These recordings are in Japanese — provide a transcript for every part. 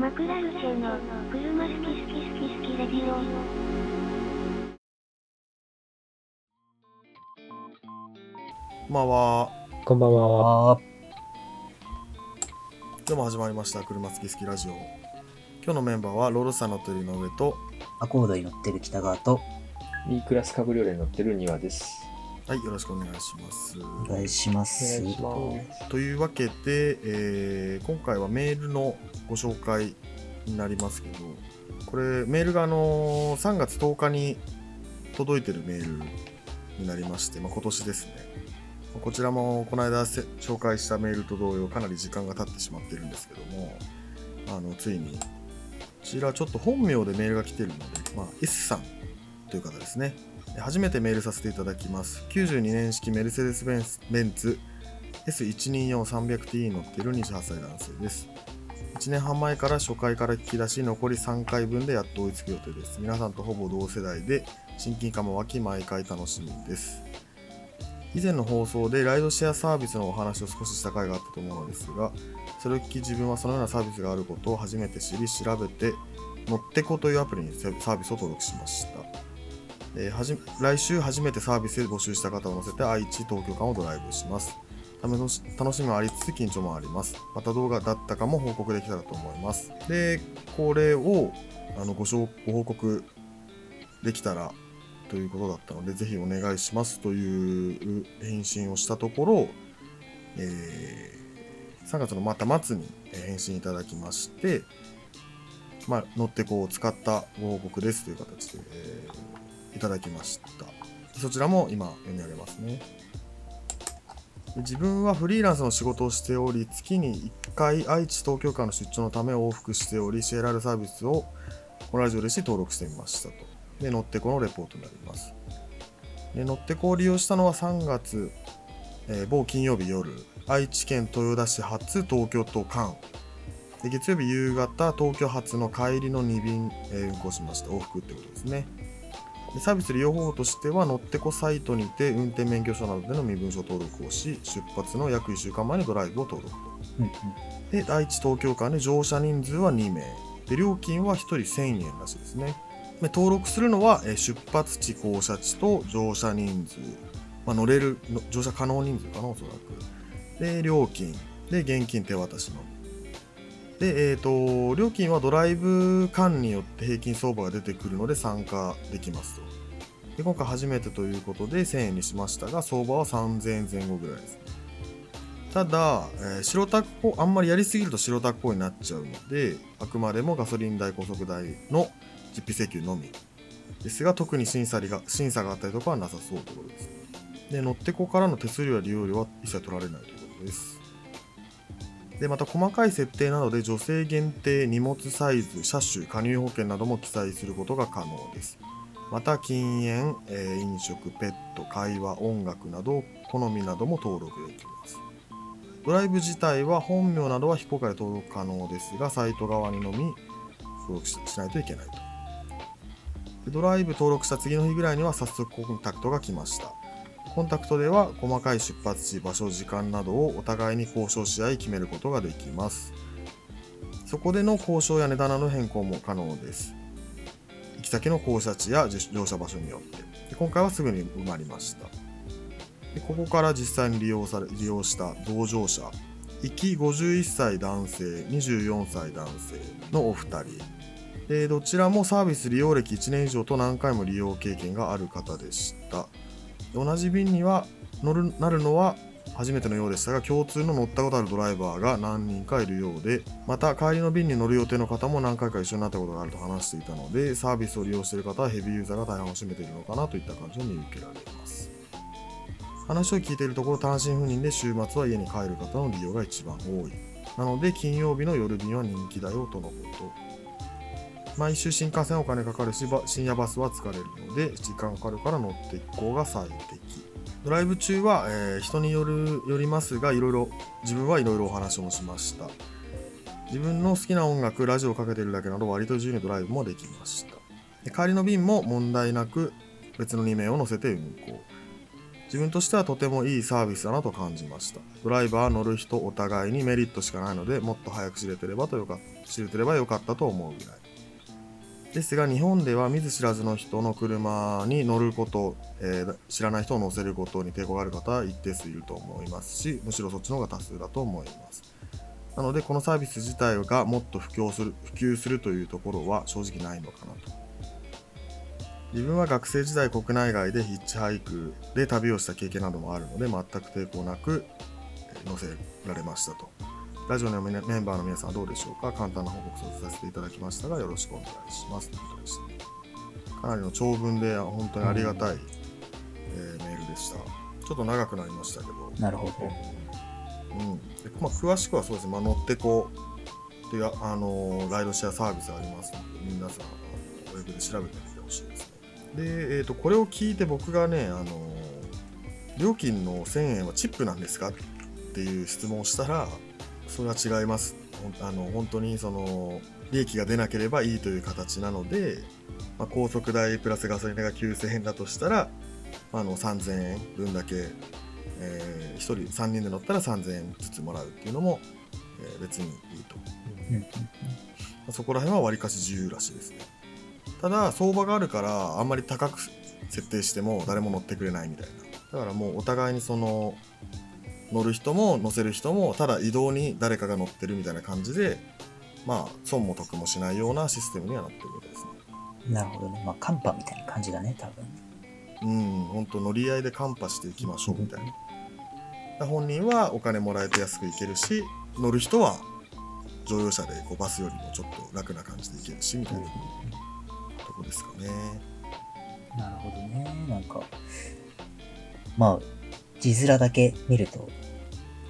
マクラルチェの車好き好き好き好きレディオこんばんは。こんばんは。あ今日も始まりました。車好き好きラジオ。今日のメンバーはロールサのトリの上と、アコードに乗ってる北川と E クラスカブリオレに乗ってる庭です。はい、よろしくお願いします。お願いします。というわけで、えー今回はメールのご紹介になりますけど、これメールがあのー3月10日に届いてるメールになりまして、まあ、今年ですね。こちらもこの間せ紹介したメールと同様かなり時間が経ってしまってるんですけども、あのついにこちらちょっと本名でメールが来てるので、まあ、S さんという方ですね。初めてメールさせていただきます。92年式メルセデス・ベンツベンツ S124300T に乗っている28歳男性です。1年半前から初回から聞き出し、残り3回分でやっと追いつく予定です。皆さんとほぼ同世代で、親近感も湧き、毎回楽しみです。以前の放送でライドシェアサービスのお話を少しした回があったと思うのですが、それを聞き自分はそのようなサービスがあることを初めて知り、調べて、乗ってこというアプリにサービスを登録しました。えーはじ来週初めてサービスで募集した方を乗せて愛知、東京間をドライブします。ためのし楽しみもありつつ緊張もあります。また動画だったかも報告できたらと思います。で、これをあのごご報告できたらということだったので、ぜひお願いしますという返信をしたところ、えー3月のまた末に返信いただきまして、まあ、乗ってこう使ったご報告ですという形で、えーいただきました。そちらも今読み上げますね。で自分はフリーランスの仕事をしており、月に1回愛知東京間の出張のため往復しており、シェアラルサービスをこのラジオでして登録してみましたと。で、乗ってこのレポートになります。で乗ってこを利用したのは3月、えー某金曜日夜、愛知県豊田市発東京と間。で月曜日夕方、東京発の帰りの2便、えー運行しました。往復ってことですね。でサービス利用方法としては、乗ってこサイトにて運転免許証などでの身分証登録をし、出発の約1週間前にドライブを登録と。うんうんで、愛知東京間で乗車人数は2名。で、料金は1人1000円らしいですね。で登録するのは、えー出発地、降車地と乗車人数。まあ、乗れる、の乗車可能人数かな、おそらく。で、料金。で、現金手渡しのみ。で、えっ、と、料金はドライブ間によって平均相場が出てくるので参加できますと。で今回初めてということで1000円にしましたが、相場は3000円前後ぐらいですね。ただ、えー白タクあんまりやりすぎると白タクになっちゃうので、あくまでもガソリン代、高速代の実費請求のみ。ですが、特に審査が審査があったりとかはなさそうということです。で、乗ってこからの手数料や利用料は一切取られないということです。で、また細かい設定などで女性限定、荷物サイズ、車種、加入保険なども記載することが可能です。また、禁煙、え飲食、ペット、会話、音楽など、好みなども登録できます。ドライブ自体は本名などは非公開で登録可能ですが、サイト側にのみ登録しないといけないと。ドライブ登録した次の日ぐらいには早速コンタクトが来ました。コンタクトでは細かい出発地、場所、時間などをお互いに交渉し合い決めることができます。そこでの交渉や値段の変更も可能です。行き先の降車地や乗車場所によって。で今回はすぐに埋まりました。でここから実際に利用され利用した同乗者、行き51歳男性、24歳男性のお二人。でどちらもサービス利用歴1年以上と何回も利用経験がある方でした。同じ便には乗るなるのは初めてのようでしたが共通の乗ったことあるドライバーが何人かいるようでまた帰りの便に乗る予定の方も何回か一緒になったことがあると話していたのでサービスを利用している方はヘビーユーザーが大半を占めているのかなといった感じを見受けられます。話を聞いているところ単身赴任で週末は家に帰る方の利用が一番多い。なので金曜日の夜便は人気だよとのこと。毎週新幹線お金かかるし深夜バスは疲れるので時間かかるから乗っていこうが最適ドライブ中は、えー人によるよりますがいろいろ自分はいろいろお話もしました自分の好きな音楽ラジオをかけてるだけなど割と自由にドライブもできました帰りの便も問題なく別の2名を乗せて運行自分としてはとてもいいサービスだなと感じました。ドライバー乗る人お互いにメリットしかないので、もっと早く知れてればとよか知れてればよかったと思うぐらい。ですが日本では見ず知らずの人の車に乗ること、えー知らない人を乗せることに抵抗がある方は一定数いると思いますしむしろそっちの方が多数だと思います。なのでこのサービス自体がもっと普及する普及するというところは正直ないのかなと。自分は学生時代国内外でヒッチハイクで旅をした経験などもあるので全く抵抗なく乗せられましたと。ラジオのメンバーの皆さんはどうでしょうか？簡単な報告をさせていただきましたがよろしくお願いします。ということでした。かなりの長文で本当にありがたい、えーメールでした。ちょっと長くなりましたけど、なるほど。うん。でまあ、詳しくはそうですね、まあ、乗ってこっていうあのライドシェアサービスがありますので皆さんあのウェブで調べてみてほしいですね。で、えー、とこれを聞いて僕がねあの料金の1000円はチップなんですか？っていう質問をしたらそれは違います。あの本当にその利益が出なければいいという形なので、まあ、高速代プラスガソリン代が9000円だとしたら、まあ、あの3000円分だけ、え1人3人で乗ったら3000円ずつもらうっていうのも、えー別にいいと、まあそこら辺はわりかし自由らしいですね。ただ相場があるからあんまり高く設定しても誰も乗ってくれないみたいな。だからもうお互いにその乗る人も乗せる人もただ移動に誰かが乗ってるみたいな感じでまあ損も得もしないようなシステムにはなってるみたいですねうんなるほどね。まあ、カンパみたいな感じだね、多分。うん本当乗り合いでカンパしていきましょうみたいなだから本人はお金もらえて安く行けるし乗る人は乗用車でこうバスよりもちょっと楽な感じで行けるしみたいなとこですかねなるほどね。なんか、まあ、字面だけ見ると、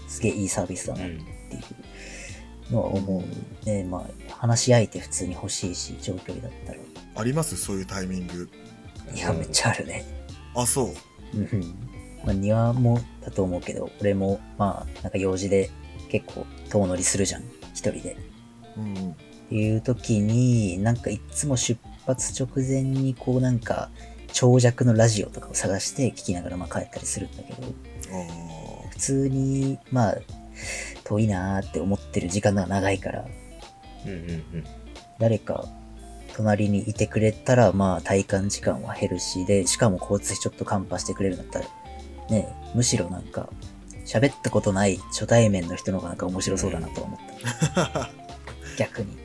すげえいいサービスだなっていうのは思うね。まあ、話し相手普通に欲しいし、長距離だったら。あります？そういうタイミングいや、めっちゃあるね。あそううん。まあ、庭もだと思うけど、俺も、まあ、なんか用事で結構遠乗りするじゃん。一人で。うんっていう時に、なんかいつも出発直前にこうなんか、長尺のラジオとかを探して聞きながらまあ帰ったりするんだけど、あ普通に、まあ、遠いなーって思ってる時間が長いから、うんうんうん。誰か隣にいてくれたら、まあ体感時間は減るし、で、しかも交通費ちょっとカンパしてくれるんだったら、ね、むしろなんか、喋ったことない初対面の人の方がなんか面白そうだなと思った。逆に。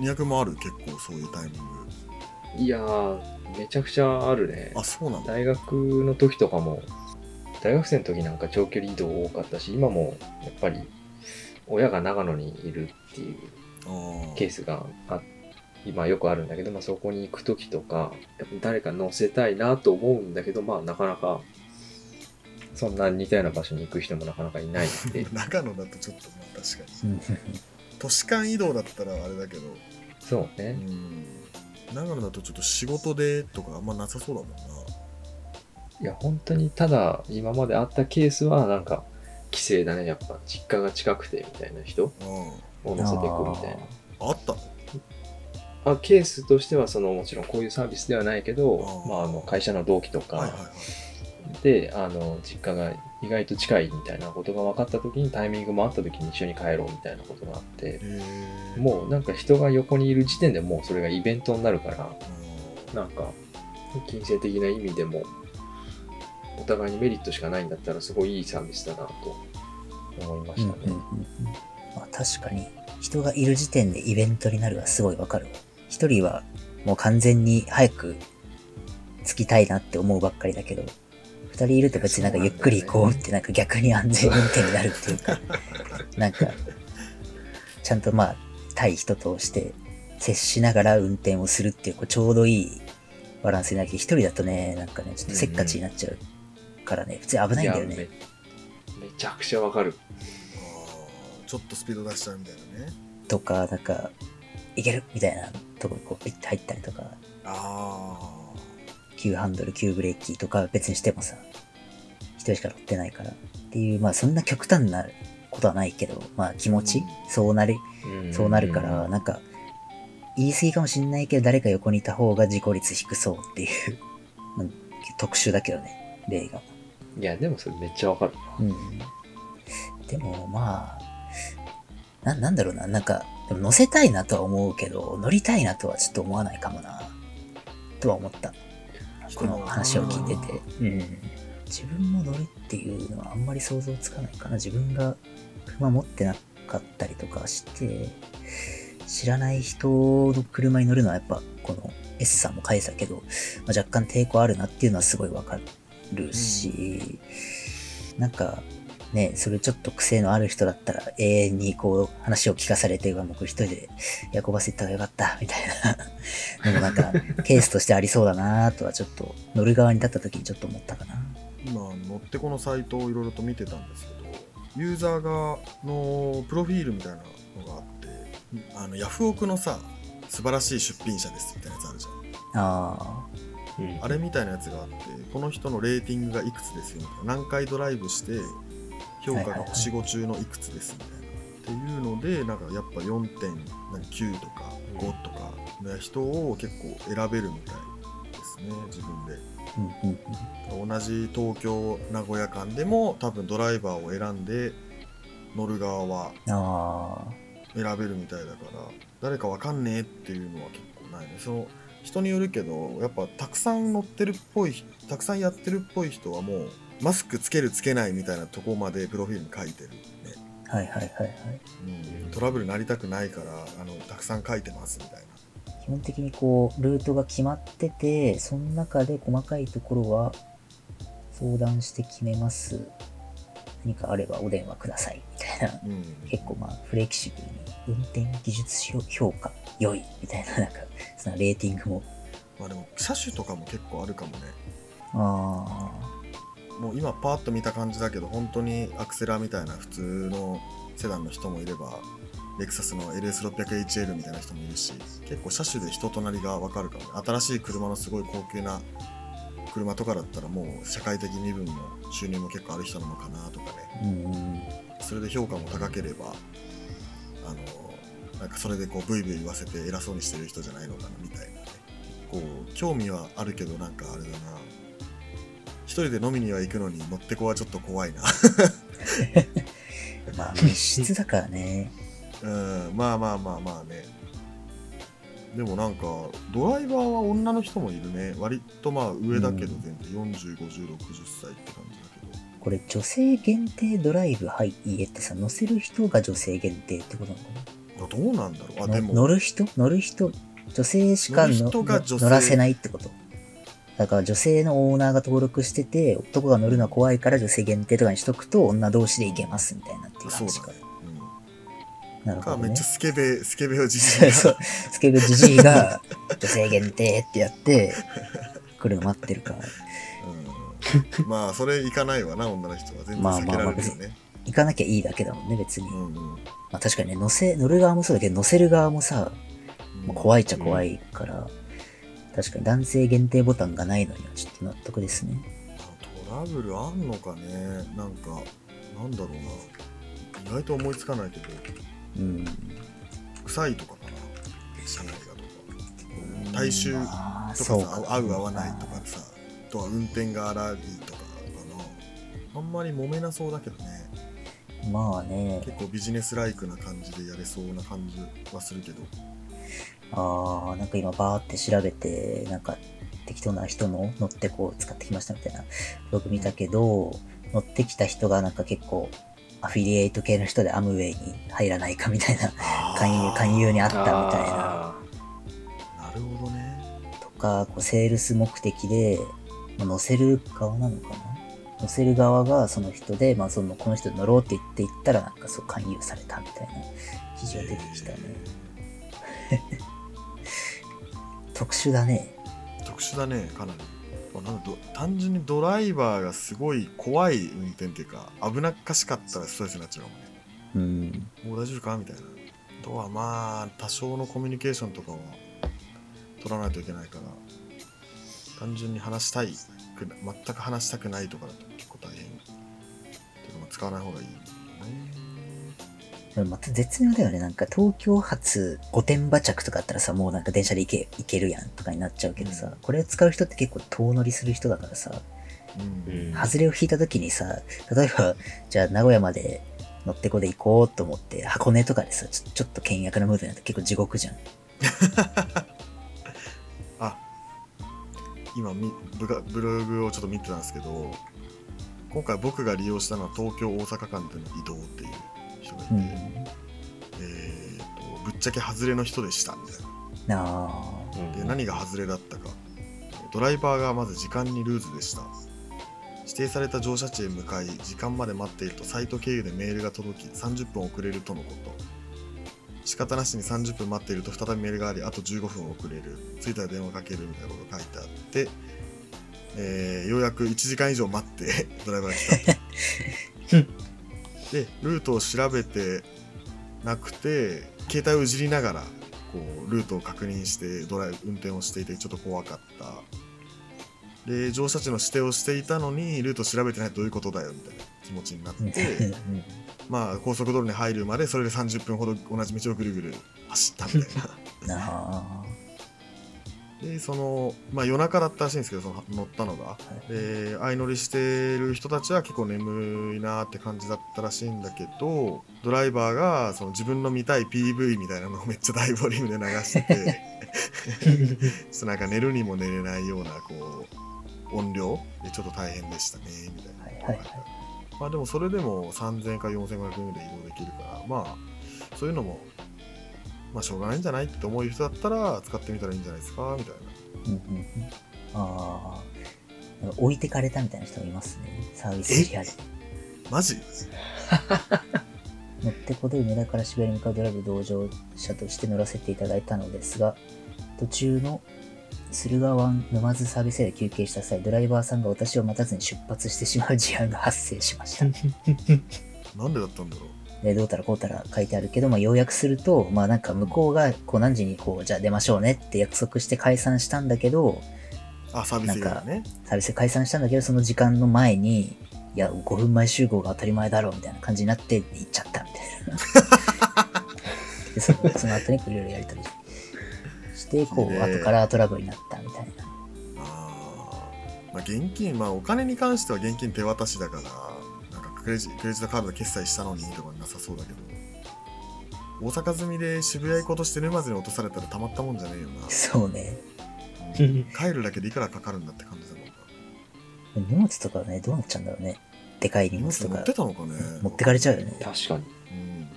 200もある？結構そういうタイミングいやー、めちゃくちゃあるね。あそうなんだ大学の時とかも、大学生の時なんか長距離移動多かったし、今もやっぱり親が長野にいるっていうケースがあ今よくあるんだけど、まあ、そこに行く時とか、やっぱ誰か乗せたいなと思うんだけど、まあなかなか、そんな似たような場所に行く人もなかなかいないんで、長野だとちょっとまあ確かに。うん。都市間移動だったらあれだけど。そううね。ん長野だとちょっと仕事でとかあんまなさそうだもんな。いや、本当にただ今まであったケースはなんか、規制だね、やっぱ実家が近くてみたいな人うを乗せていくみたいな。んあった？のあケースとしてはそのもちろんこういうサービスではないけどまあ、あの会社の同期とかで、あの実家が意外と近いみたいなことが分かった時にタイミングもあった時に一緒に帰ろうみたいなことがあってもうなんか人が横にいる時点でもうそれがイベントになるからうなんか金銭的な意味でもお互いにメリットしかないんだったらすごいいいサービスだなと思いましたね。うんうんうんうんまあ、確かに人がいる時点でイベントになるはすごいわかるわ。一人はもう完全に早く着きたいなって思うばっかりだけど、二人いると別になんかゆっくり行こうってなんか逆に安全運転になるっていうか、なんか、ちゃんとまあ、対人として接しながら運転をするっていうこうちょうどいいバランスになるけど、一人だとね、なんかね、ちょっとせっかちになっちゃうからね、普通に危ないんだよね。めめちゃくちゃわかる。あーちょっとスピード出しちゃうみたいなね。とか、なんか、いけるみたいなとこにこう、ピッて入ったりとか、あ急ハンドル、急ブレーキとか別にしてもさ、一人しか乗ってないから。っていう、まあそんな極端なことはないけど、まあ気持ち、うんそうなる、んそうなるから、なんか、言い過ぎかもしんないけど、誰か横にいた方が事故率低そうっていう、まあ特殊だけどね、例が。いや、でもそれめっちゃわかる。うん。でもまあ、な、なんだろうな、なんか、でも乗せたいなとは思うけど、乗りたいなとはちょっと思わないかもな、とは思った。この話を聞いてて。うん。自分も乗るっていうのはあんまり想像つかないかな。自分が車持ってなかったりとかして、知らない人の車に乗るのはやっぱ、この S さんも書いてたけど、まあ、若干抵抗あるなっていうのはすごいわかるし、なんか、ね、それちょっと癖のある人だったら永遠にこう話を聞かされて、うわ僕一人で。ヤコバス行った方がよかった、みたいな。でもなんか、ケースとしてありそうだなとはちょっと乗る側に立った時にちょっと思ったかな。今乗ってこのサイトをいろいろと見てたんですけどユーザーがのプロフィールみたいなのがあってあのヤフオクのさ素晴らしい出品者ですみたいなやつあるじゃん。あうん。あれみたいなやつがあってこの人のレーティングがいくつですよみたいな。何回ドライブして評価が星5中のいくつですみたいな、っていうのでなんかやっぱ4.9とか5とかの人を結構選べるみたいですね自分で。同じ東京名古屋間でも多分ドライバーを選んで乗る側はあ選べるみたいだから誰かわかんねえっていうのは結構ないね。その人によるけどやっぱたくさん乗ってるっぽいたくさんやってるっぽい人はもうマスクつけるつけないみたいなとこまでプロフィールに書いてるね、あ、はいはいはいはい。うん、トラブルなりたくないからあのたくさん書いてますみたいな基本的にこう、ルートが決まってて、その中で細かいところは相談して決めます。何かあればお電話ください。みたいな。うん結構まあ、フレキシブルに、運転技術評価良い。みたいな、なんか、そのレーティングも。まあでも車種とかも結構あるかもねあもう今パーッと見た感じだけど本当にアクセラみたいな普通のセダンの人もいればレクサスの LS600HL みたいな人もいるし結構車種で人となりが分かるかもね新しい車のすごい高級な車とかだったらもう社会的身分も収入も結構ある人なのかなとかね、それで評価も高ければあのなんかそれでこうブイブイ言わせて偉そうにしてる人じゃないのかなみたいなね。こう興味はあるけどなんかあれだな。一人で飲みには行くのに乗ってこはちょっと怖いな。まあ、密室だからね。うんまあまあまあまあね。でもなんかドライバーは女の人もいるね。割とまあ上だけどうん。全然405060歳って感じだけど。これ、女性限定ドライブはいいえってさ、乗せる人が女性限定ってことなのかな？あどうなんだろう。あでも。の乗る人？乗る人？女性しか乗らせないってこと？だから女性のオーナーが登録してて、男が乗るのは怖いから女性限定とかにしとくと女同士で行けますみたいなっていう話かそうだね。うんなるほどねかめっちゃ。スケベスケベをじじい そう。スケベジジイが女性限定ってやって、来るの待ってるから。うんまあそれ行かないわな女の人は全然避けられるよね、行かなきゃいいだけだもんね、別に。うんうんまあ確かにね、乗せ、乗る側もそうだけど、乗せる側もさ、うんまあ怖いっちゃ怖いから、確かに男性限定ボタンがないのにはちょっと納得ですね。トラブルあんのかね。なんかなんだろうな。意外と思いつかないけど。うん。臭いとかかな車内がとか体臭とか。さ合う合わないとかさあとは運転が荒いとかかな。あんまり揉めなそうだけどね。まあね、結構ビジネスライクな感じでやれそうな感じはするけどああ、なんか今バーって調べて、なんか適当な人の乗ってこう使ってきましたみたいなブログ見たけど、乗ってきた人がなんか結構アフィリエイト系の人でアムウェイに入らないかみたいな勧誘、勧誘にあったみたいな。あなるほどね。とか、こうセールス目的で、まあ乗せる側なのかな？乗せる側がその人で、まあその、この人乗ろうって言って言ったらなんかそう勧誘されたみたいな記事が出てきたね。特殊だね。特殊だねかなり。まあなん単純にドライバーがすごい怖い運転っていうか危なっかしかったらストレスになっちゃうかもね。うん。もう大丈夫かみたいな。あとはまあ多少のコミュニケーションとかは取らないといけないから単純に話したい全く話したくないとかだと結構大変。っていうかまあ使わない方がいいまた絶妙だよね。なんか東京発御殿場着とかあったらさ、もうなんか電車で行け行けるやんとかになっちゃうけどさ、これ使う人って結構遠乗りする人だからさ、うんうん外れを引いた時にさ、例えば、じゃあ名古屋まで乗ってこで行こうと思って、箱根とかでさ、ちょちょっと険悪なムードになって結構地獄じゃん。あ今みブガブログをちょっと見てたんですけど今回僕が利用したのは東京大阪間での移動っていう人がいて、うん。えーとぶっちゃけ外れの人でしたみたいな。で何が外れだったか。ドライバーがまず時間にルーズでした。指定された乗車地へ向かい時間まで待っているとサイト経由でメールが届き30分遅れるとのこと。仕方なしに30分待っていると再びメールがありあと15分遅れる。着いたら電話かけるみたいなことが書いてあって、えーようやく1時間以上待って ドライバーが来たと でルートを調べてなくて携帯をいじりながらこうルートを確認してドライブ運転をしていてちょっと怖かった。で乗車地の指定をしていたのにルート調べてないとどういうことだよみたいな気持ちになっうん。てまあ高速道路に入るまでそれで30分ほど同じ道をぐるぐる走ったみたいな。でそのまあ夜中だったらしいんですけどその乗ったのが。で相乗りしてる人たちは結構眠いなって感じだったらしいんだけどドライバーがその自分の見たい PV みたいなのをめっちゃ大ボリュームで流しててちょっとなんか寝るにも寝れないようなこう音量。でちょっと大変でしたねみたいな、はいはいはい。まあでもそれでも3000か4500円で移動できるからまあそういうのもまあしょうがないんじゃないって思う人だったら使ってみたらいいんじゃないですかみたいなうんうんうん。ああ。置いてかれたみたいな人もいますね。サービスエリアで。マジ？乗ってこで梅田から渋谷に向かうドライブ同乗者として乗らせていただいたのですが、途中の駿河湾沼津サービスエリアで休憩した際、ドライバーさんが私を待たずに出発してしまう事案が発生しました。なんでだったんだろう？で、どうたらこうたら書いてあるけど、まあ、要約すると、まあなんか向こうが、こう何時にこう、じゃあ出ましょうねって約束して解散したんだけど、あサービスエリアねサービス解散したんだけど、その時間の前に、いや、5分前集合が当たり前だろうみたいな感じになって行っちゃったみたいな。でそのその後にいろいろやりとりして、こう、後からトラブルになったみたいな。あーまあ現金まあお金に関しては現金手渡しだからなんかクレジクレジットカードで決済したのにとかなさそうだけど大阪済みで渋谷行こうとして沼津に落とされたらたまったもんじゃねえよな、そうね。うん帰るだけでいくらかかるんだって感じだもんな荷物とかね、どうなっちゃうんだろうね。でかい荷荷物とか物持ってたのかね持ってかれちゃうよね。確かに。うん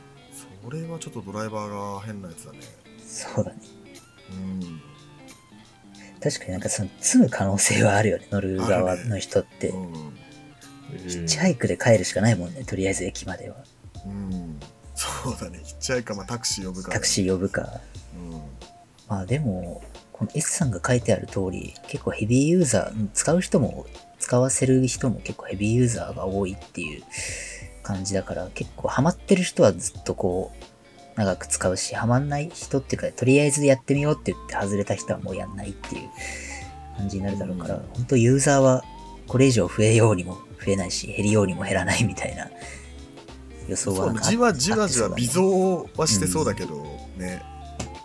それはちょっとドライバーが変なやつだねそうだね。うん確かになんかその、積む可能性はあるよね、乗る側の人って。うんヒッチハイクで帰るしかないもんね、とりあえず駅までは。うん。そうだね。ヒッチハイカーまあタクシー呼ぶからタクシー呼ぶか。うん。まあでも、この S さんが書いてある通り、結構ヘビーユーザー、うん使う人も、使わせる人も結構ヘビーユーザーが多いっていう感じだから、結構ハマってる人はずっとこう、長く使うし、ハマんない人っていうか、とりあえずやってみようって言って外れた人はもうやんないっていう感じになるだろうから、うん。本当ユーザーはこれ以上増えようにも増えないし、減りようにも減らないみたいな予想はじわじわじわ微増はしてそうだけどね、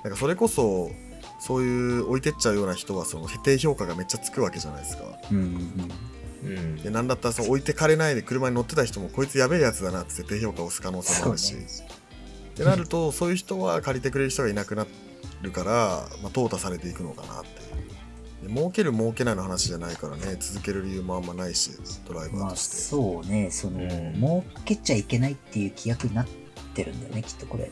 なんかそれこそそういう置いてっちゃうような人はその低評価がめっちゃつくわけじゃないですか。うんうんうん。でなんだったらその置いてかれないで車に乗ってた人もこいつやべえやつだなって低評価を押す可能性もあるし、ってなるとそういう人は借りてくれる人がいなくなるから、まあ、淘汰されていくのかなってで儲ける儲けないの話じゃないからね。続けれる理由もあんまないしドライバまあーとして、そうね、その、うん。儲けちゃいけないっていう規約になってるんだよね、きっとこれ。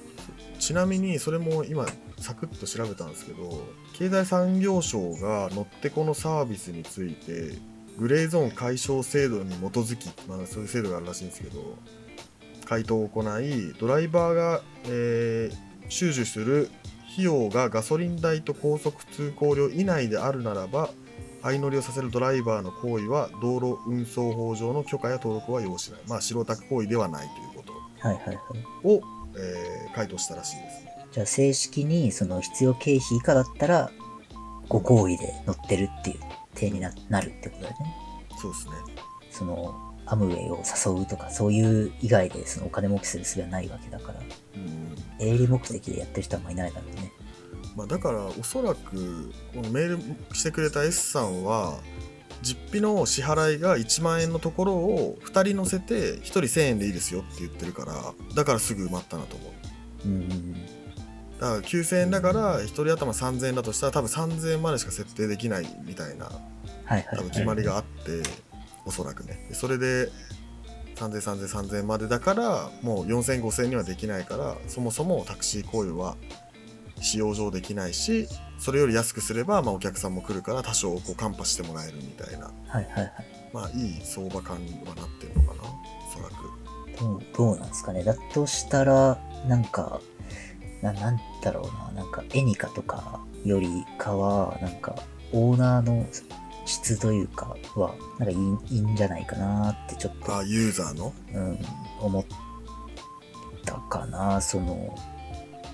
ちなみにそれも今サクッと調べたんですけど経済産業省が乗ってこのサービスについてグレーゾーン解消制度に基づき、まあ、そういう制度があるらしいんですけど回答を行いドライバーが、えー収受する費用がガソリン代と高速通行料以内であるならば相乗りをさせるドライバーの行為は道路運送法上の許可や登録は要しないまあ白タク行為ではないということはいはいはい。を、えー回答したらしいですねじゃあ正式にその必要経費以下だったら、ご好意で乗ってるっていう体にななるってことだよね。そうですねその、アムウェイを誘うとか、そういう以外でそのお金儲けする術はないわけだから、うん。営利目的でやってる人はあんまいないだろうね。まあ、だからおそらくこのメールしてくれた S さんは実費の支払いが1万円のところを2人乗せて1人1000円でいいですよって言ってるからだからすぐ埋まったなと思う。うん。だから9000円だから1人頭3000円だとしたら多分3000円までしか設定できないみたいなはいはい。多分決まりがあって、おそらくねでそれで3000、3000、3000までだからもう4000、5000にはできないからそもそもタクシー行為は使用上できないしそれより安くすれば、まあ、お客さんも来るから多少こうカンパしてもらえるみたいなはいはいはい。まあいい相場感にはなってるのかなおそらくどう、どうなんですかね。だとしたら、なんか、な、なんだろうな。なんか、エニカとかよりかは、なんか、オーナーの質というかは、なんかいいいいんじゃないかなってちょっとあユーザーの？うん、思ったかな。その、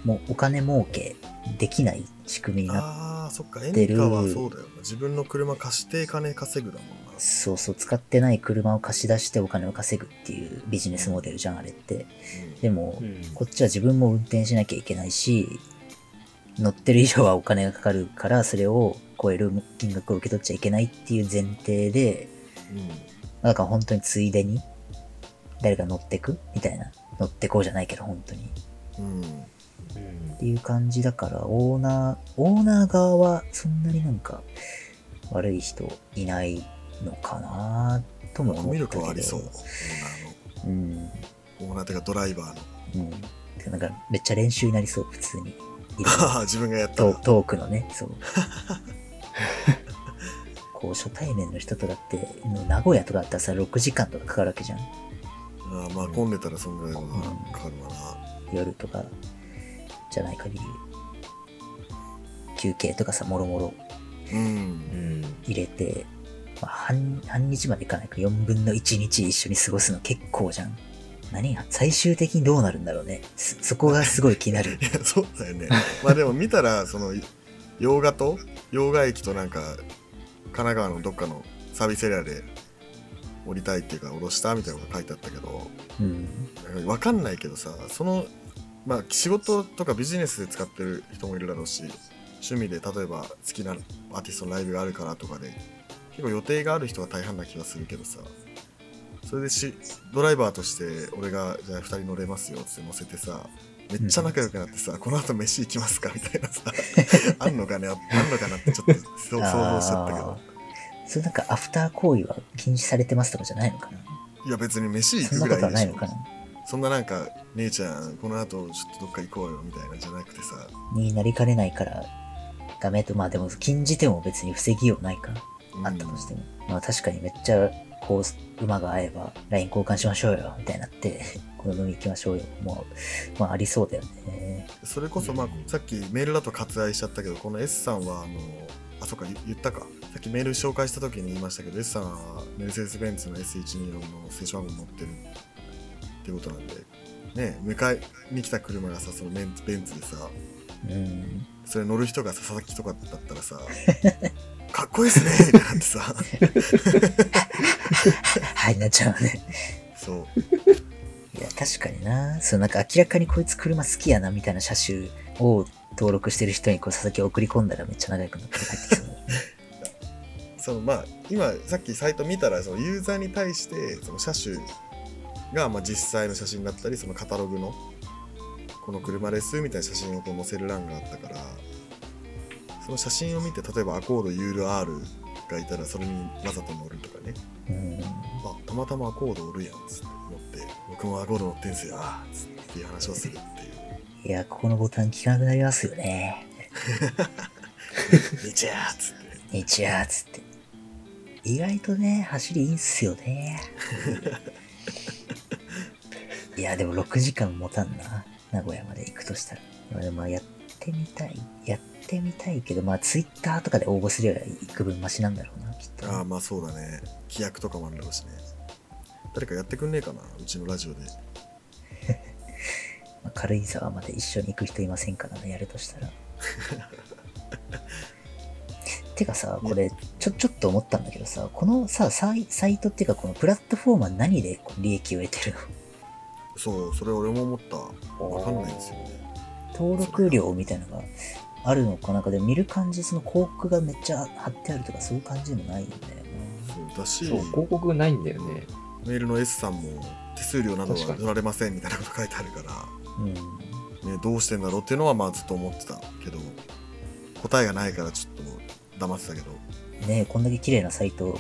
もうお金儲けできない仕組みになっああそっか。エてる。ニカはそうだよな。自分の車貸して金稼ぐだもんな。そうそう、使ってない車を貸し出してお金を稼ぐっていうビジネスモデルじゃん、あれって。でも、うん。こっちは自分も運転しなきゃいけないし、乗ってる以上はお金がかかるから、それを超える金額を受け取っちゃいけないっていう前提で、うん、うんなんか本当についでに、誰か乗ってくみたいな。乗ってこうじゃないけど、本当に。うんっていう感じだから、オーナー、オーナー側はそんなになんか悪い人いないのかなとも思ったけど。ありそうオーうん。ナーのオーナーっていうかドライバーのうん。なんかめっちゃ練習になりそう、普通に。自分がやったトークのね、そう。こう初対面の人とだって、名古屋とかだったらさ、6時間とかかかるわけじゃん。あーまあ混んでたらそんぐらいかかるわな夜とかじゃない限り。休憩とかさ、もろもろうんうん入れて、まあ、半半日までいかないか4分の1日一緒に過ごすの結構じゃん。何が最終的にどうなるんだろうね。そそこがすごい気になる。そうだよねまあでも見たらその洋画と洋画駅となんか神奈川のどっかのサービスエリアで降りたいっていうか降ろしたみたいなことが書いてあったけどうん。わかんないけどさそのまあ仕事とかビジネスで使ってる人もいるだろうし趣味で例えば好きなアーティストのライブがあるからとかで結構予定がある人が大半な気がするけどさそれでしドライバーとして俺がじゃあ2人乗れますよって乗せてさめっちゃ仲良くなってさ、この後飯行きますか？みたいなさ あんのかね？あんのかなってちょっと想像しちゃったけど。それなんかアフター行為は禁止されてますとかじゃないのかな？いや別に飯行くぐらでしょ。はいないのかな？そんななんか姉ちゃんこの後ちょっとどっか行こうよみたいなじゃなくてさ。になりかねないからダメと、まあでも禁じても別に防ぎようないか。うん。あったとしても。まあ確かにめっちゃ、こう、馬が合えば、LINE 交換しましょうよ、みたいになって、この飲み行きましょうよ。もう、まあありそうだよね。それこそ、まあうん、さっきメールだと割愛しちゃったけどこの S さんはあのあそっか言言ったかさっきメール紹介した時に言いましたけど S さんはメルセデス・ベンツの S124 のステーションワゴン乗ってるってことなんでね迎えに来た車がさそのベンツベンツでさうん。それ乗る人がさ佐々木とかだったらさ かっこいいっすねなってさ はい、なっちゃうね。そういや、確かにな。そう、なんか明らかにこいつ車好きやな、みたいな車種を登録してる人にこう佐々木を送り込んだらめっちゃ仲良くなって帰ってきそう。そのまあ今さっきサイト見たらそのユーザーに対してその車種がまあ実際の写真だったりそのカタログのこの車ですみたいな写真をこう載せる欄があったからその写真を見て例えばアコード UR がいたらそれにわざと乗るとかねうん。あたまたまアコードおるやんっつって乗って僕もアコード乗ってんすよつっていう話をするっていういや、ここのボタン効かなくなりますよね。「めちゃー」っつって日夜つって。意外とね、走りいいんすよね。いや、でも6時間持たんな。名古屋まで行くとしたら。まあでもまあやってみたい。やってみたいけど、まあツイッターとかで応募するよりは幾分マシなんだろうな、きっと。ああまあそうだね規約とかもあるだろうしね誰かやってくんねえかなうちのラジオで。まあ軽井沢まで一緒に行く人いませんからね、やるとしたら。てかさ、これ、ちょ、ちょっと思ったんだけどさ、このさ、サイサイトっていうか、このプラットフォームは何で利益を得てるの？そうそれ俺も思った。わかんないんですよね。登録料みたいなのがあるのかなんかで見る感じ、その広告がめっちゃ貼ってあるとかそういう感じでもないんだよそうだし。そう、広告ないんだよね。メールの S さんも手数料などは取られませんみたいなこと書いてあるから、うん。ね、どうしてんだろうっていうのはまあずっと思ってたけど答えがないからちょっと黙ってたけどねえこんだけ綺麗なサイト、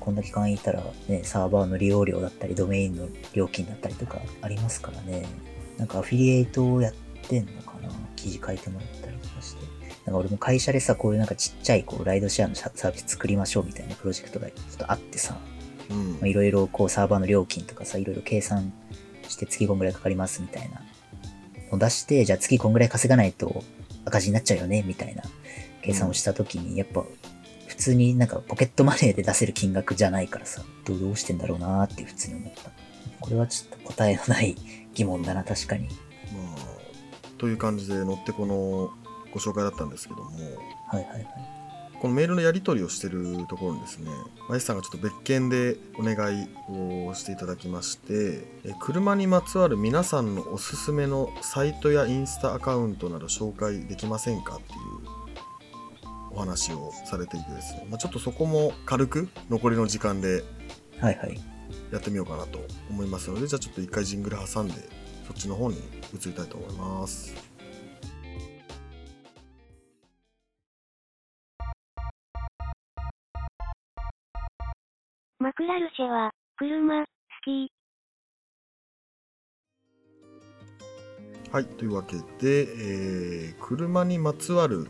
こんだけ会員いたら、ね、サーバーの利用料だったり、ドメインの料金だったりとかありますからね。なんかアフィリエイトをやってんのかな記事書いてもらったりとかして。なんか俺も会社でさ、こういうなんかちっちゃいこうライドシェアのサービス作りましょうみたいなプロジェクトがちょっとあってさ、いろいろこうサーバーの料金とかさ、いろいろ計算して月こんぐらいかかりますみたいなのを出して、じゃあ月こんぐらい稼がないと赤字になっちゃうよねみたいな計算をしたときに、やっぱ普通になんかポケットマネーで出せる金額じゃないからさ、どうどうしてんだろうなーって普通に思った。これはちょっと答えのない疑問だな、確かに。まあという感じで乗ってこのご紹介だったんですけどもはいはいはい。このメールのやり取りをしてるところにですね、まあ S さんがちょっと別件でお願いをしていただきまして、え車にまつわる皆さんのおすすめのサイトやインスタアカウントなど紹介できませんかっていうお話をされていてですね、まあ、ちょっとそこも軽く残りの時間ではいはい。やってみようかなと思いますので、じゃあちょっと一回ジングル挟んで、そっちの方に移りたいと思います。ラルシェは、車、好き。はい、というわけで、えー車にまつわる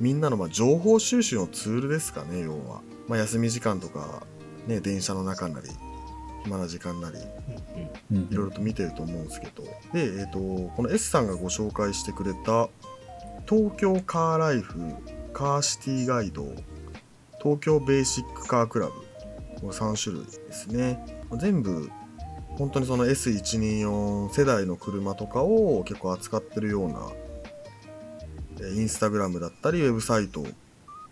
みんなのまあ情報収集のツールですかね、要は。まあ、休み時間とか、ね、電車の中なり、暇な時間なり、うん、いろいろと見てると思うんですけど、で、えっ、と、この S さんがご紹介してくれた、東京カーライフ、カーシティガイド、東京ベーシックカークラブ、この3種類ですね。全部、本当にその S124 世代の車とかを結構扱ってるような、インスタグラムだったり、ウェブサイト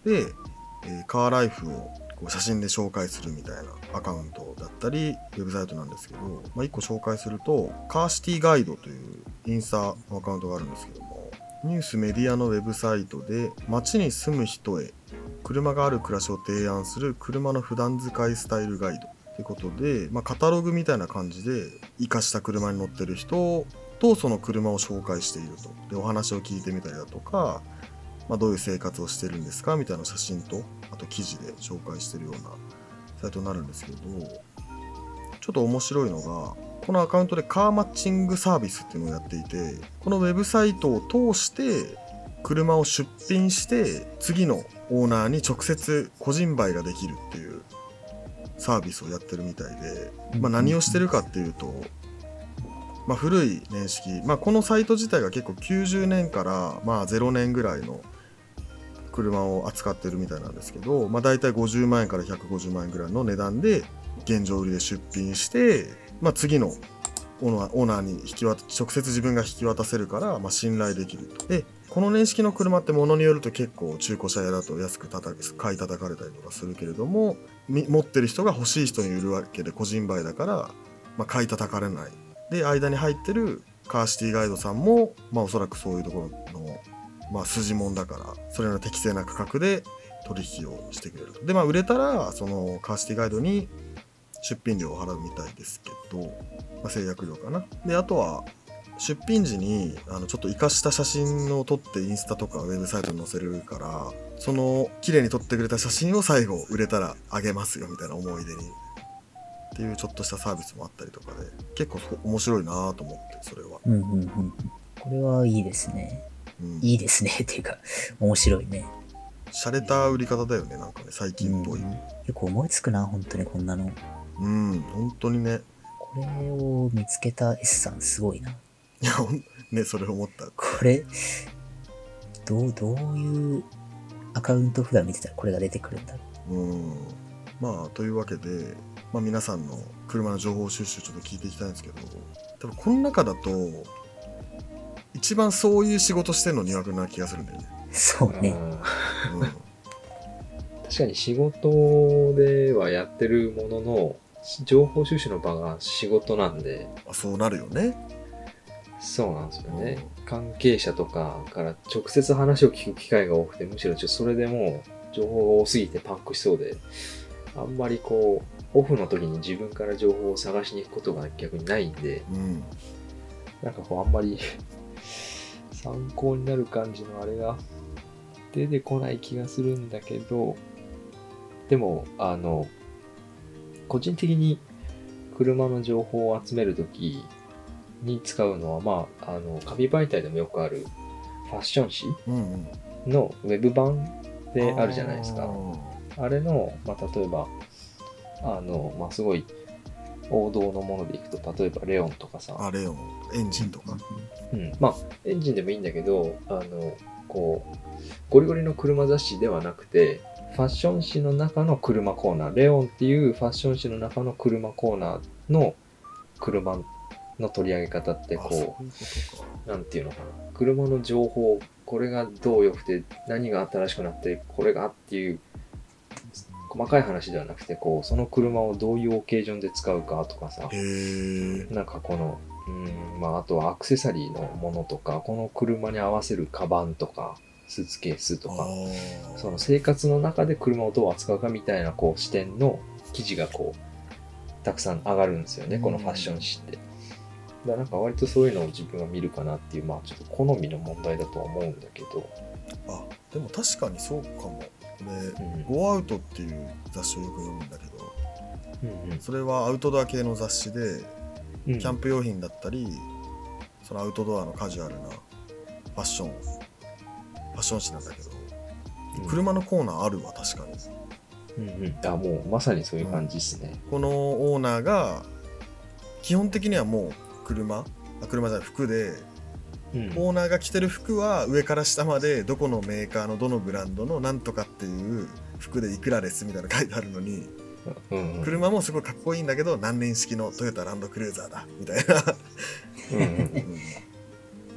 で、えカーライフをこう写真で紹介するみたいなアカウントだったり、ウェブサイトなんですけど、まあ、1個紹介すると、カーシティガイドというインスタのアカウントがあるんですけども、ニュースメディアのウェブサイトで、街に住む人へ車がある暮らしを提案する車の普段使いスタイルガイドということで、まあ、カタログみたいな感じで活かした車に乗ってる人とその車を紹介していると。でお話を聞いてみたりだとか、まあ、どういう生活をしてるんですか？みたいな写真とあと記事で紹介してるようなサイトになるんですけどちょっと面白いのがこのアカウントでカーマッチングサービスっていうのをやっていてこのウェブサイトを通して車を出品して次のオーナーに直接個人売ができるっていうサービスをやってるみたいで、まあ、何をしてるかっていうと、まあ、古い年式、まあ、このサイト自体が結構90年からまあ0年ぐらいの車を扱ってるみたいなんですけど、まあ、大体50万円から150万円ぐらいの値段で現状売りで出品して、まあ、次のオーナーに引き渡直接自分が引き渡せるから、まあ、信頼できると。でこの年式の車ってものによると結構中古車屋だと安く買い叩かれたりとかするけれども持ってる人が欲しい人に売るわけで個人売だから、まあ、買い叩かれない。で間に入ってるカーシティガイドさんも、まあ、おそらくそういうところの、まあ、筋もんだからそれの適正な価格で取引をしてくれると。でまあ売れたらそのカーシティガイドに出品料を払うみたいですけど、まあ、制約料かな。であとは出品時にあのちょっと活かした写真を撮ってインスタとかウェブサイトに載せるからその綺麗に撮ってくれた写真を最後売れたらあげますよみたいな思い出にっていうちょっとしたサービスもあったりとかで結構そ面白いなと思ってそれは、うんうんうんうん。これはいいですね。うん、いいですね。っていうか、面白いね。洒落た売り方だよねなんかね最近っぽいうんよく思いつくな、本当にこんなの。うん本当にねこれを見つけた S さんすごいな。いやねそれ思った。これ、どう、どういうアカウント普段見てたらこれが出てくるんだ？ろうん。まあというわけで、まあ、皆さんの車の情報収集ちょっと聞いていきたいんですけど多分この中だと一番そういう仕事してるのにわくな気がするんだよね、う。そうね。うん、確かに仕事ではやってるものの、情報収集の場が仕事なんで、あそうなるよねそうなんですよね。関係者とかから直接話を聞く機会が多くて、むしろちょそれでもう情報が多すぎてパンクしそうで、あんまりこう、オフの時に自分から情報を探しに行くことが逆にないんで、うん。なんかこうあんまり 参考になる感じのあれが出てこない気がするんだけど、でも、あの、個人的に車の情報を集めるときに使うのは、まあ、あの、紙媒体でもよくあるファッション誌。のウェブ版であるじゃないですか。ああれの、まあ、例えば、あの、まあ、すごい王道のものでいくと、例えばレオンとかさ、ーあレオン、エンジンとか。うん、まあエンジンでもいいんだけどあのこうゴリゴリの車雑誌ではなくてファッション誌の中の車コーナーレオンっていうファッション誌の中の車コーナーの車の取り上げ方ってこいうことか。うなんていうのかな車の情報これがどう良くて何が新しくなってこれがっていう細かい話ではなくてこうその車をどういうオケージョンで使うかとかさ。なんかこの、うん、まあ、あとはアクセサリーのものとか、この車に合わせるカバンとか、スーツケースとあか、ーその生活の中で車をどう扱うかみたいなこう視点の記事がこう、たくさん上がるんですよね、このファッション誌って。だなんか割とそういうのを自分が見るかなっていう、まあちょっと好みの問題だとは思うんだけど、あ、でも確かにそうかも。俺、うん。ゴーアウトっていう雑誌をよく読むんだけど、うんそれはアウトドア系の雑誌で、うん。キャンプ用品だったり、そのアウトドアのカジュアルなファッション、ファッション誌なんだけど、うん車のコーナーあるわ、確かに。うんうん。あ、もうまさにそういう感じですね。このオーナーが、基本的にはもう車、あ車じゃない、服で、うん。オーナーが着てる服は上から下までどこのメーカーのどのブランドのなんとかっていう服でいくらですみたいなの書いてあるのにうんうん。車もすごいかっこいいんだけど何年式のトヨタランドクルーザーだみたいなうん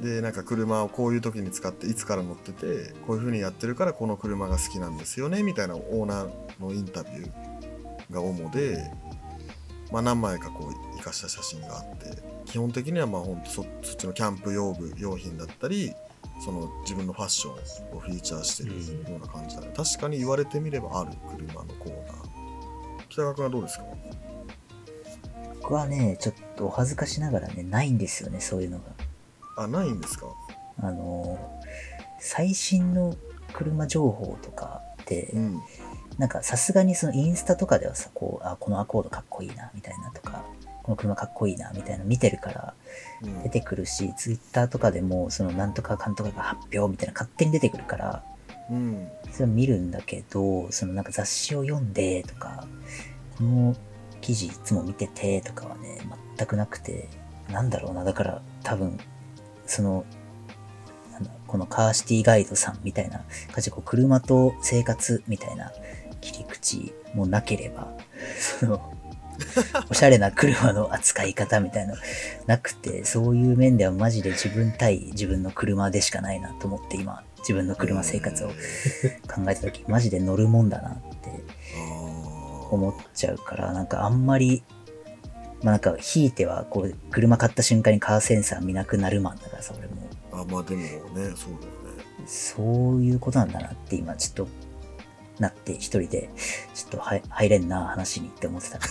でなんか車をこういう時に使っていつから乗っててこういう風にやってるからこの車が好きなんですよねみたいなオーナーのインタビューが主で、まあ、何枚かこう生かした写真があって基本的にはまあほんとそそっちのキャンプ用具用品だったりその自分のファッションをフィーチャーしてるような感じだね、確かに言われてみればある車のコーナー。北川君はどうですか？僕はね、ちょっとお恥ずかしながらね、ないんですよね、そういうのが。あないんですか？あの、最新の車情報とかってう、んなんかさすがにそのインスタとかではさ、こう、あ、このアコードかっこいいな、みたいなとか、この車かっこいいな、みたいなの見てるからうん。出てくるし、ツイッターとかでも、そのなんとかかんとかが発表みたいな勝手に出てくるから、うん。それを見るんだけど、そのなんか雑誌を読んでとか、この記事いつも見ててとかはね、全くなくて、なんだろうな、だから多分、その、このカーシティガイドさんみたいな感じで、こう車と生活みたいな切り口もなければ、その、おしゃれな車の扱い方みたいなのなくて、そういう面ではマジで自分対自分の車でしかないなと思って今、自分の車生活を考えた時マジで乗るもんだなってあ思っちゃうからなんかあんまりまあなんかひいてはこう車買った瞬間にカーセンサー見なくなるマンだからさ俺も。ーあまあでもねそうだよね。そういうことなんだなって今ちょっとなって一人でちょっと入入れんな話にって思ってた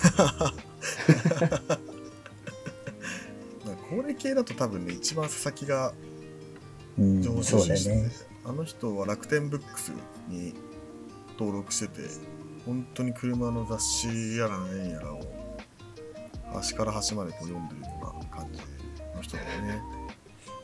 これ系だと多分ね一番佐々木がうん上手そうだよしてて、ね。あの人は楽天ブックスに登録してて本当に車の雑誌やら何やらを端から端までこう読んでるような感じの人だよね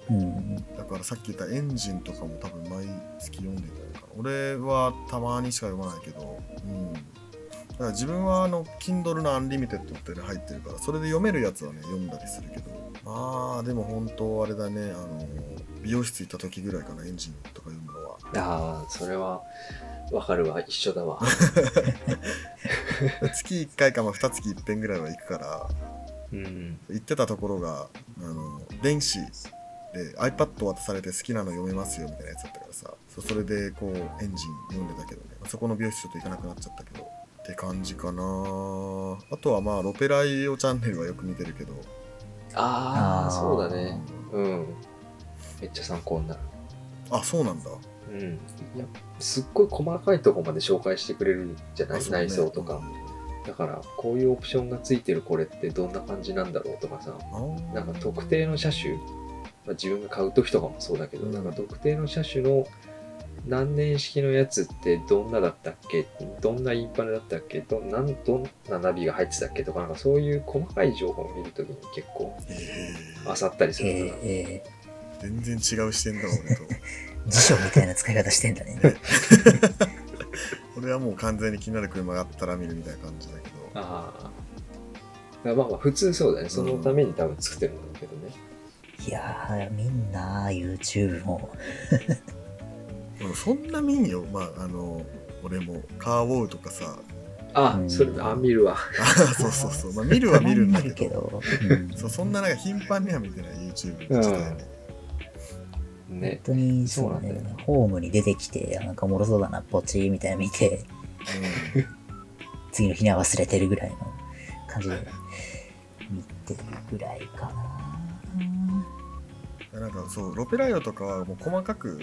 うんだからさっき言ったエンジンとかも多分毎月読んでるんじゃないかな俺はたまにしか読まないけどうんだから自分はあの Kindle のアンリミテッドっていうの入ってるからそれで読めるやつはね読んだりするけどまあでも本当あれだねあの美容室行った時ぐらいかなエンジンとか読むのはああ、それはわかるわ。一緒だわ。月1回かまあ2月1遍ぐらいは行くからうん。行ってたところがあの電子で iPad 渡されて好きなの読めますよみたいなやつだったからさそれでこうエンジン読んでたけどねそこの美容室ちょっと行かなくなっちゃったけどって感じかなあとはまあロペライオチャンネルはよく見てるけどああ、あーそうだね。うん。めっちゃ参考になる。あそうなんだうん。いや、すっごい細かいとこまで紹介してくれるじゃない、ね内装とか。だからこういうオプションがついてるこれってどんな感じなんだろうとかさなんか特定の車種、まあ、自分が買う時とかもそうだけど、うん。なんか特定の車種の何年式のやつってどんなだったっけ？どんなインパネだったっけ？どなんどんなナビが入ってたっけとかなんかそういう細かい情報を見るときに結構え漁ったりすえるから、ーえー。全然違う視点だ俺と。ー 辞書みたいな使い方してんだね。俺はもう完全に気になる車があったら見るみたいな感じだけど。ああまあまあ普通そうだね。そのために多分作ってるんだけどね、いやー、みんな YouTube も。でもそんな見んよ。まあ、あの、俺もカーウォーとかさ、あうんそれあ見るわあそうそうそう。まあ見るは見るんだけど。見るけど、うんそうそんななんか頻繁には見てない YouTube 自体ね。ね本当にそうそうなんだよね。ホームに出てきて、なんかおもろそうだな、ポチみたいなの見て、次の日には忘れてるぐらいの感じで見てるぐらいかな。なんかそう、ロペライオとかはもう細かく、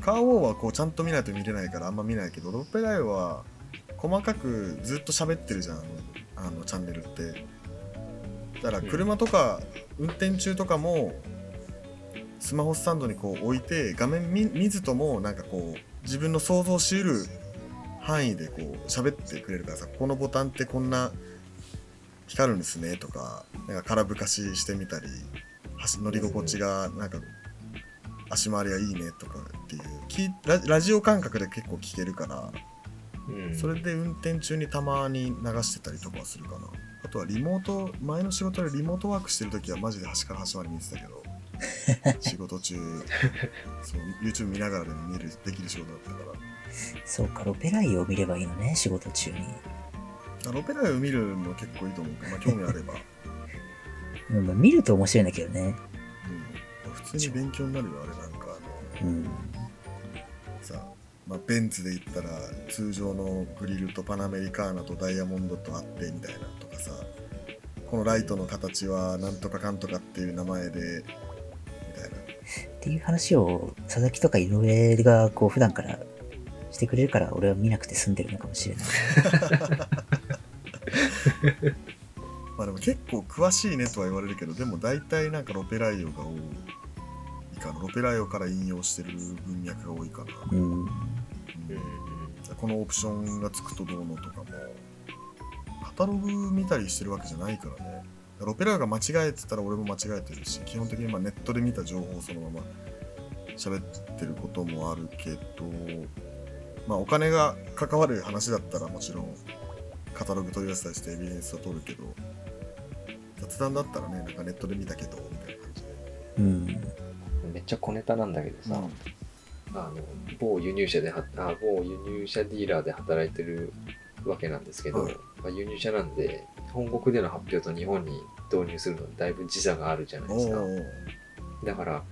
カーウォーはこうちゃんと見ないと見れないからあんま見ないけど、ロペライオは細かくずっと喋ってるじゃん、あのチャンネルって。だから車とか運転中とかも、スマホスタンドにこう置いて画面見見ずともなんかこう自分の想像しうる範囲でこう喋ってくれるからさこのボタンってこんな光るんですねとかなんか空ぶかししてみたり乗り心地がなんか足回りがいいねとかっていうきララジオ感覚で結構聞けるからうん。それで運転中にたまに流してたりとかはするかな。あとはリモート前の仕事でリモートワークしてる時はマジで端から端まで見てたけど 仕事中そう YouTube 見ながらでも見るできる仕事だったから。そうか、ロペライオを見ればいいのね、仕事中に。あロペライを見るの結構いいと思う。まあ、興味あれば、うんまあ見ると面白いんだけどね。うん、普通に勉強になるよあれなんかあのうん。さまあ、ベンツで言ったら通常のグリルとパナメリカーナとダイヤモンドとあってみたいなとかさこのライトの形はなんとかかんとかっていう名前でみたいなっていう話を佐々木とか井上がこう普段からしてくれるから俺は見なくて済んでるのかもしれない。まあでも結構詳しいねとは言われるけどでも大体なんかロペライオが多いかな。ロペライオから引用してる文脈が多いかな、うん。うん。このオプションがつくとどうのとかもカタログ見たりしてるわけじゃないからね。ロペライオが間違えてたら俺も間違えてるし基本的にまあネットで見た情報をそのまま喋ってることもあるけどまあお金が関わる話だったらもちろんカタログ取り出したりしてエビデンスを取るけど雑談だったらねなんかネットで見たけどみたいな感じで。うん。めっちゃ小ネタなんだけどさ、あの某輸入車ではあ某輸入車ディーラーで働いてるわけなんですけど、はい。まあ、輸入車なんで本国での発表と日本に導入するのだいぶ時差があるじゃないおですか。ー。だから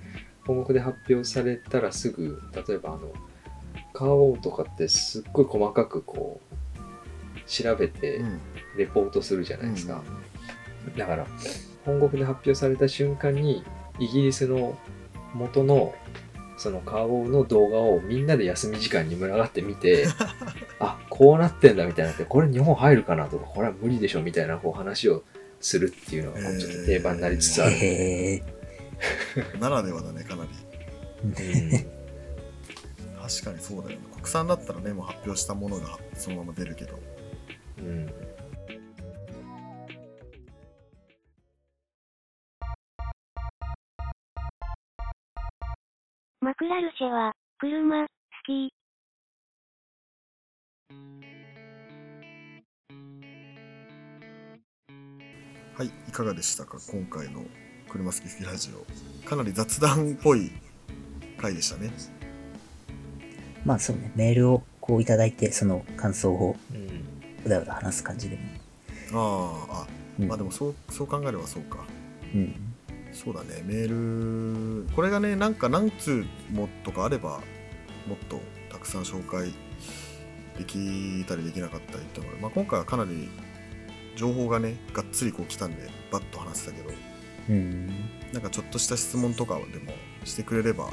本国で発表されたらすぐ例えばあのカーオーとかってすっごい細かくこう調べてうん。レポートするじゃないですか、うんだから本国で発表された瞬間にイギリスの元のそのカーボーの動画をみんなで休み時間に群がって見て あこうなってんだみたいになってこれ日本入るかなとかこれは無理でしょみたいなこう話をするっていうのがちょっと定番になりつつある、へえ。ならではだねかなり。うん。確かにそうだよね。国産だったらねもう発表したものがそのまま出るけど。うんマクラルシェは、車、好き。はいいかがでしたか？今回の「車好き好きラジオ」かなり雑談っぽい回でしたねまあそうね、メールをこういただいて、その感想をうだうだ話す感じでも。あああうんまあでもそうそう考えればそうかうん。そうだね。メールこれがねなんか何通もとかあればもっとたくさん紹介できたりできなかったりってのが、まあ、今回はかなり情報がねがっつりこう来たんでバッと話せたけどうん。なんかちょっとした質問とかでもしてくれれば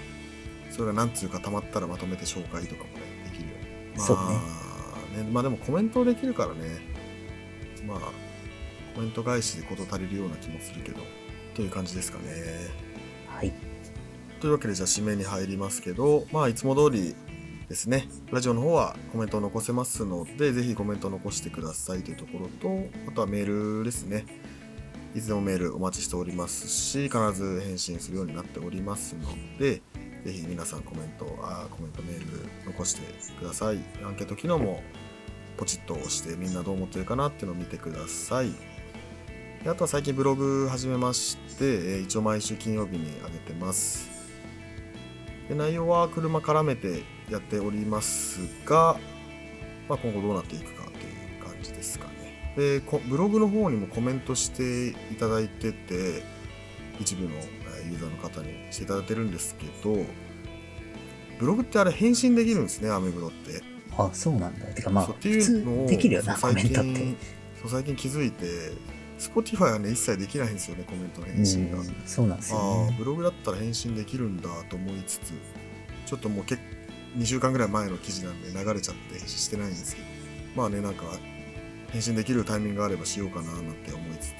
それが何通か溜まったらまとめて紹介とかもねできるよ、まあそうね。ねまあでもコメントできるからね。まあ、コメント返しで事足りるような気もするけど、っていう感じですかね。はい。というわけで、じゃあ締めに入りますけど、まあ、いつも通りですね、ラジオの方はコメントを残せますので、ぜひコメントを残してくださいというところと、あとはメールですね。いつでもメールお待ちしておりますし、必ず返信するようになっておりますので、ぜひ皆さんコメント、あーコメント、メール残してください。アンケート機能もポチッと押してみんなどう思ってるかなっていうのを見てください。であとは最近ブログ始めまして、えー一応毎週金曜日に上げてます。で内容は車絡めてやっておりますが、まあ、今後どうなっていくかという感じですかね。で、こブログの方にもコメントしていただいてて、一部のえーユーザーの方にしていただいてるんですけど、ブログってあれ返信できるんですね、アメブロって。あ、そうなんだ。てかまあ、って普いうのを通できるよな、コメントって。そう最近気づいて Spotify はね一切できないんですよねコメントのう返信が、ん、そうなんですよああね。ブログだったら返信できるんだと思いつつちょっともうけ2週間ぐらい前の記事なんで流れちゃって返信してないんですけどまあねなんか返信できるタイミングがあればしようかななんて思いつつ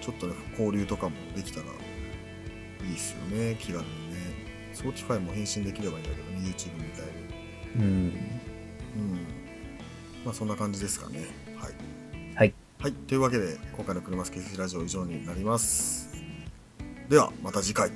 ちょっとね交流とかもできたらいいっすよね気軽にね Spotify も返信できればいいんだけどね YouTube みたいにうん。うん。まあそんな感じですかね。はい。というわけで、今回の車好きラジオ以上になります。では、また次回。